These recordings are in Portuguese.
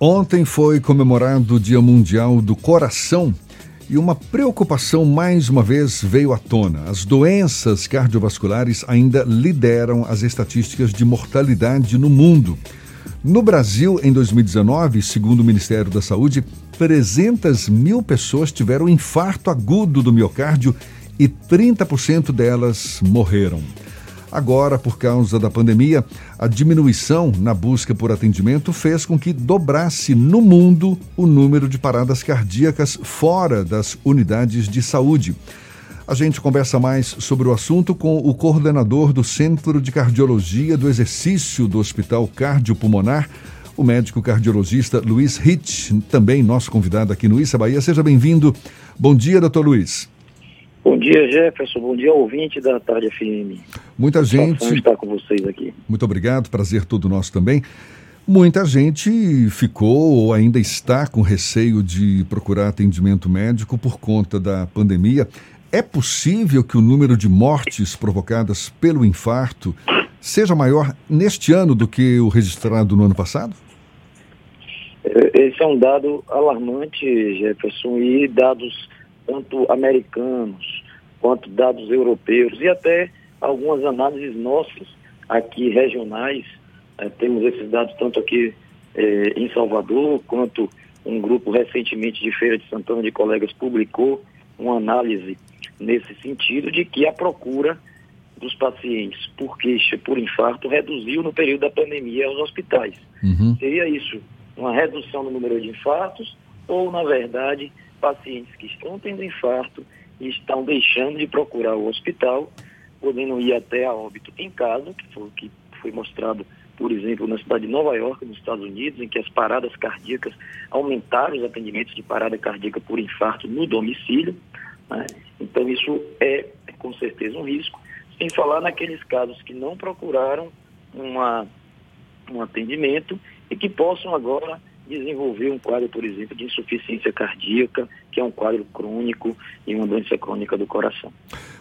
Ontem foi comemorado o Dia Mundial do Coração e uma preocupação mais uma vez veio à tona. As doenças cardiovasculares ainda lideram as estatísticas de mortalidade no mundo. No Brasil, em 2019, segundo o Ministério da Saúde, 300 mil pessoas tiveram infarto agudo do miocárdio e 30% delas morreram. Agora, por causa da pandemia, a diminuição na busca por atendimento fez com que dobrasse no mundo o número de paradas cardíacas fora das unidades de saúde. A gente conversa mais sobre o assunto com o coordenador do Centro de Cardiologia do Exercício do Hospital Cardiopulmonar, o médico cardiologista Luiz Hitch, também nosso convidado aqui no Issa Bahia. Seja bem-vindo. Bom dia, doutor Luiz. Bom dia, Jefferson. Bom dia, ouvinte da Tarde FM. Muita gente. estar com vocês aqui. Muito obrigado, prazer todo nosso também. Muita gente ficou ou ainda está com receio de procurar atendimento médico por conta da pandemia. É possível que o número de mortes provocadas pelo infarto seja maior neste ano do que o registrado no ano passado? É, esse é um dado alarmante, Jefferson, e dados tanto americanos quanto dados europeus e até algumas análises nossas aqui regionais. Eh, temos esses dados tanto aqui eh, em Salvador quanto um grupo recentemente de Feira de Santana de colegas publicou uma análise nesse sentido de que a procura dos pacientes por queixa por infarto reduziu no período da pandemia aos hospitais. Uhum. Seria isso uma redução no número de infartos ou, na verdade, pacientes que estão tendo infarto e estão deixando de procurar o hospital, podendo ir até a óbito em casa, que foi, que foi mostrado, por exemplo, na cidade de Nova York, nos Estados Unidos, em que as paradas cardíacas aumentaram os atendimentos de parada cardíaca por infarto no domicílio. Né? Então, isso é, com certeza, um risco. Sem falar naqueles casos que não procuraram uma, um atendimento e que possam agora desenvolver um quadro, por exemplo, de insuficiência cardíaca, que é um quadro crônico e uma doença crônica do coração.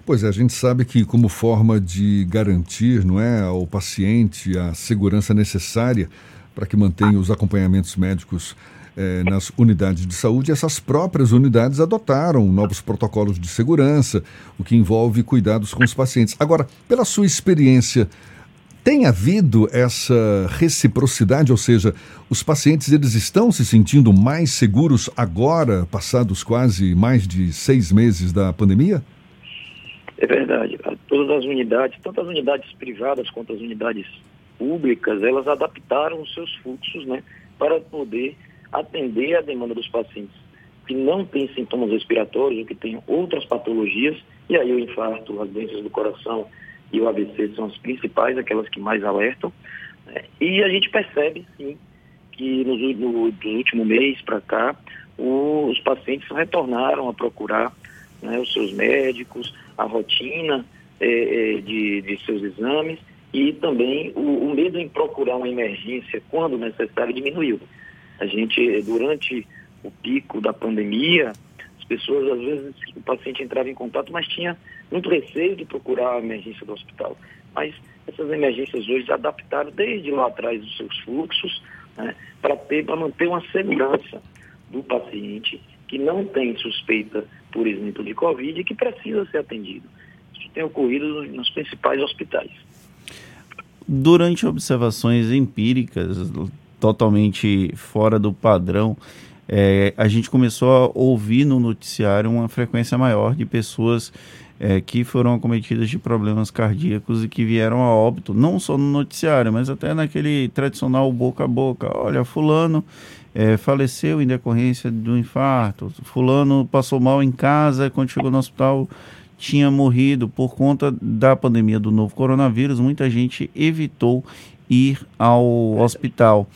Pois é, a gente sabe que como forma de garantir, não é, ao paciente a segurança necessária para que mantenha os acompanhamentos médicos eh, nas unidades de saúde, essas próprias unidades adotaram novos protocolos de segurança, o que envolve cuidados com os pacientes. Agora, pela sua experiência, tem havido essa reciprocidade, ou seja, os pacientes eles estão se sentindo mais seguros agora, passados quase mais de seis meses da pandemia? É verdade. Todas as unidades, tanto as unidades privadas quanto as unidades públicas, elas adaptaram os seus fluxos, né, para poder atender a demanda dos pacientes que não têm sintomas respiratórios ou que têm outras patologias, e aí o infarto, as doenças do coração, e o AVC são as principais, aquelas que mais alertam. Né? E a gente percebe, sim, que no, no, do último mês para cá, o, os pacientes retornaram a procurar né, os seus médicos, a rotina é, é, de, de, seus exames e também o, o, medo em procurar uma emergência quando necessário diminuiu. A gente, durante o pico da pandemia, pessoas, às vezes, o paciente entrava em contato, mas tinha muito receio de procurar a emergência do hospital. Mas essas emergências hoje adaptaram desde lá atrás os seus fluxos né, para manter uma segurança do paciente que não tem suspeita, por exemplo, de Covid e que precisa ser atendido. Isso tem ocorrido nos principais hospitais. Durante observações empíricas, totalmente fora do padrão, é, a gente começou a ouvir no noticiário uma frequência maior de pessoas é, que foram acometidas de problemas cardíacos e que vieram a óbito, não só no noticiário, mas até naquele tradicional boca a boca. Olha, fulano é, faleceu em decorrência do infarto, fulano passou mal em casa, quando chegou no hospital tinha morrido por conta da pandemia do novo coronavírus, muita gente evitou ir ao hospital.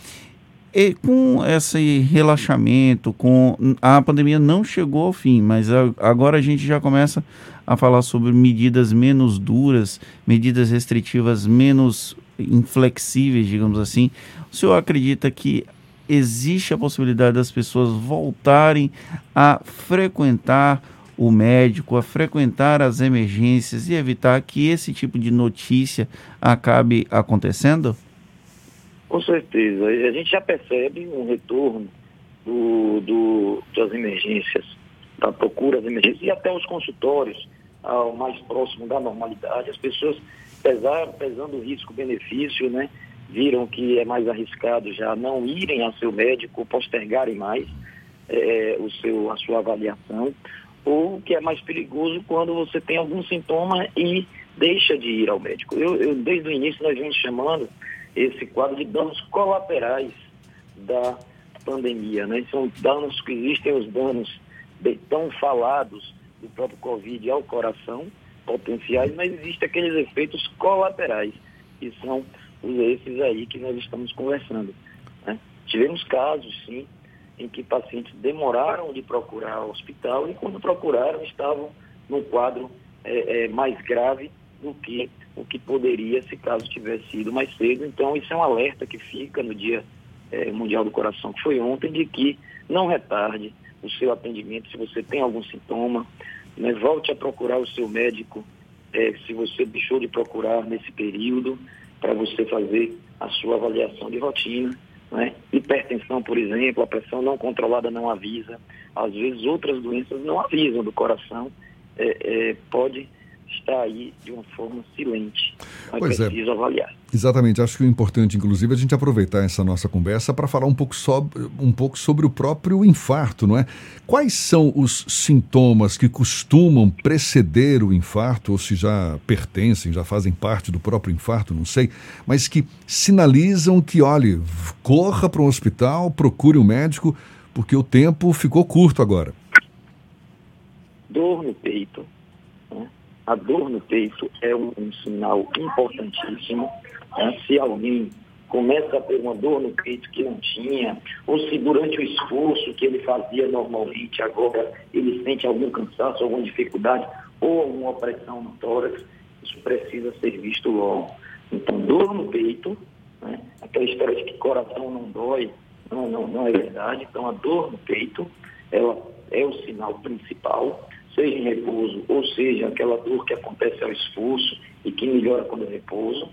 E com esse relaxamento, com a pandemia não chegou ao fim, mas agora a gente já começa a falar sobre medidas menos duras, medidas restritivas menos inflexíveis, digamos assim. O senhor acredita que existe a possibilidade das pessoas voltarem a frequentar o médico, a frequentar as emergências e evitar que esse tipo de notícia acabe acontecendo? Com certeza. A gente já percebe um retorno do, do, das emergências, da procura das emergências e até os consultórios ao mais próximo da normalidade. As pessoas pesar, pesando o risco-benefício, né? Viram que é mais arriscado já não irem ao seu médico, postergarem mais é, o seu, a sua avaliação, ou que é mais perigoso quando você tem algum sintoma e deixa de ir ao médico. Eu, eu desde o início nós vimos chamando esse quadro de danos colaterais da pandemia, né? São danos que existem, os danos tão falados do próprio Covid ao coração, potenciais, mas existem aqueles efeitos colaterais, que são esses aí que nós estamos conversando. Né? Tivemos casos, sim, em que pacientes demoraram de procurar o hospital e quando procuraram estavam num quadro é, é, mais grave do que o que poderia se caso tivesse sido mais cedo. Então isso é um alerta que fica no Dia é, Mundial do Coração, que foi ontem, de que não retarde o seu atendimento se você tem algum sintoma, né, volte a procurar o seu médico é, se você deixou de procurar nesse período para você fazer a sua avaliação de rotina. Né? Hipertensão, por exemplo, a pressão não controlada não avisa. Às vezes outras doenças não avisam do coração. É, pode está aí de uma forma silente. Mas pois é. preciso é. avaliar. Exatamente. Acho que o importante, inclusive, é a gente aproveitar essa nossa conversa para falar um pouco, sobre, um pouco sobre o próprio infarto, não é? Quais são os sintomas que costumam preceder o infarto, ou se já pertencem, já fazem parte do próprio infarto, não sei, mas que sinalizam que, olhe, corra para um hospital, procure um médico, porque o tempo ficou curto agora. Dor no peito, a dor no peito é um, um sinal importantíssimo. Né? Se alguém começa a ter uma dor no peito que não tinha, ou se durante o esforço que ele fazia normalmente, agora ele sente algum cansaço, alguma dificuldade, ou alguma opressão no tórax, isso precisa ser visto logo. Então, dor no peito, né? aquela história de que coração não dói, não, não, não é verdade. Então, a dor no peito, ela é o sinal principal seja em repouso, ou seja, aquela dor que acontece ao esforço e que melhora quando é repouso,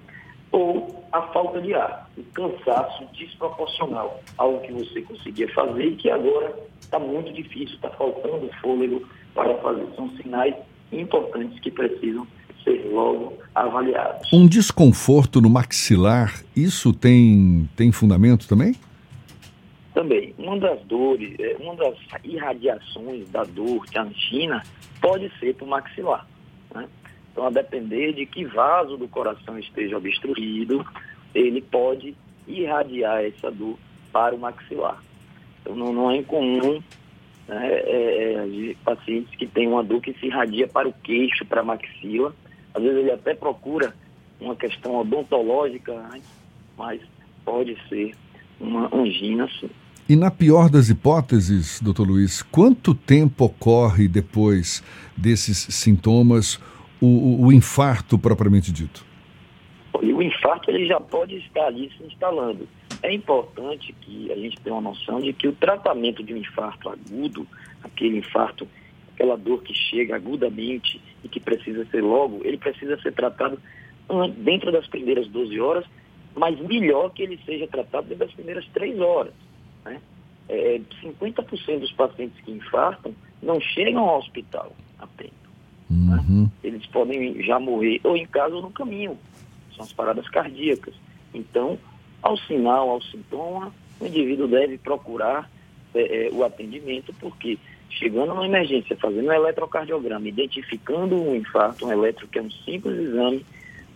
ou a falta de ar, o cansaço desproporcional, algo que você conseguia fazer e que agora está muito difícil, está faltando fôlego para fazer. São sinais importantes que precisam ser logo avaliados. Um desconforto no maxilar, isso tem, tem fundamento também? Também, uma das dores, é, uma das irradiações da dor que a angina pode ser para o maxilar. Né? Então, a depender de que vaso do coração esteja obstruído, ele pode irradiar essa dor para o maxilar. Então, não, não é incomum né, é, é, pacientes que têm uma dor que se irradia para o queixo, para a maxila. Às vezes ele até procura uma questão odontológica antes, mas pode ser uma angina sim. E na pior das hipóteses, doutor Luiz, quanto tempo ocorre depois desses sintomas o, o, infarto propriamente dito? O infarto ele já pode estar ali se instalando. É importante que a gente tenha uma noção de que o tratamento de um infarto agudo, aquele infarto, aquela dor que chega agudamente e que precisa ser logo, ele precisa ser tratado dentro das primeiras 12 horas, mas melhor que ele seja tratado dentro das primeiras 3 horas. Né? É, 50% dos pacientes que infartam não chegam ao hospital a tempo. Né? Uhum. Né? Eles podem já morrer ou em casa ou no caminho. São as paradas cardíacas. Então, ao sinal, ao sintoma, o indivíduo deve procurar é, é, o atendimento, porque chegando na emergência, fazendo um eletrocardiograma, identificando um infarto, um eletro, que é um simples exame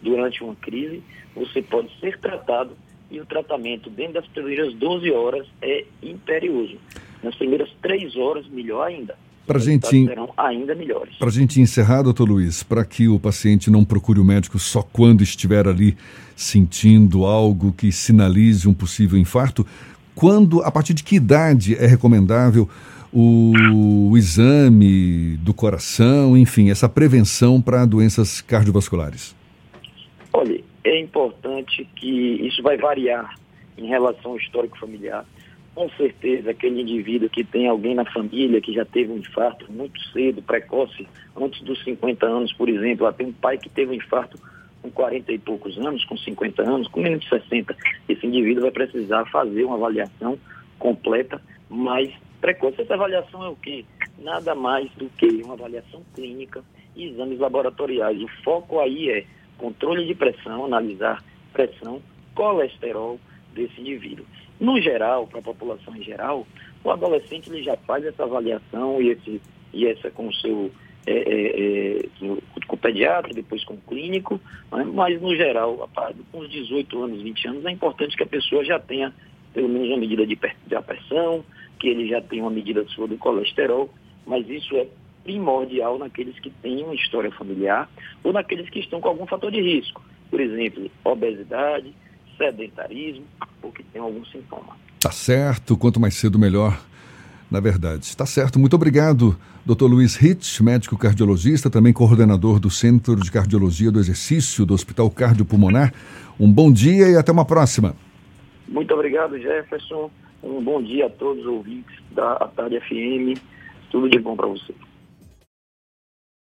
durante uma crise, você pode ser tratado e o tratamento dentro das primeiras 12 horas é imperioso. Nas primeiras 3 horas, melhor ainda. Para gente, serão ainda melhores. Para a gente encerrar, doutor Luiz, para que o paciente não procure o médico só quando estiver ali sentindo algo que sinalize um possível infarto, quando, a partir de que idade é recomendável o, o exame do coração, enfim, essa prevenção para doenças cardiovasculares? Olha, é importante que isso vai variar em relação ao histórico familiar. Com certeza, aquele indivíduo que tem alguém na família que já teve um infarto muito cedo, precoce, antes dos 50 anos, por exemplo, tem um pai que teve um infarto com 40 e poucos anos, com 50 anos, com menos de 60, esse indivíduo vai precisar fazer uma avaliação completa, mais precoce. Essa avaliação é o quê? Nada mais do que uma avaliação clínica e exames laboratoriais. O foco aí é controle de pressão, analisar pressão, colesterol desse indivíduo. No geral, para a população em geral, o adolescente ele já faz essa avaliação e, esse, e essa com o seu é, é, é, com o pediatra, depois com o clínico, né? mas no geral, com os 18 anos, 20 anos, é importante que a pessoa já tenha pelo menos uma medida de, de pressão, que ele já tenha uma medida sua do colesterol, mas isso é primordial naqueles que têm uma história familiar ou naqueles que estão com algum fator de risco. Por exemplo, obesidade, sedentarismo ou que tem algum sintoma. Tá certo, quanto mais cedo melhor. Na verdade, está certo. Muito obrigado, Dr. Luiz Hitch, médico cardiologista, também coordenador do Centro de Cardiologia do Exercício do Hospital Cardiopulmonar. Um bom dia e até uma próxima. Muito obrigado, Jefferson. Um bom dia a todos os ouvintes da Tarde FM. Tudo de bom para você.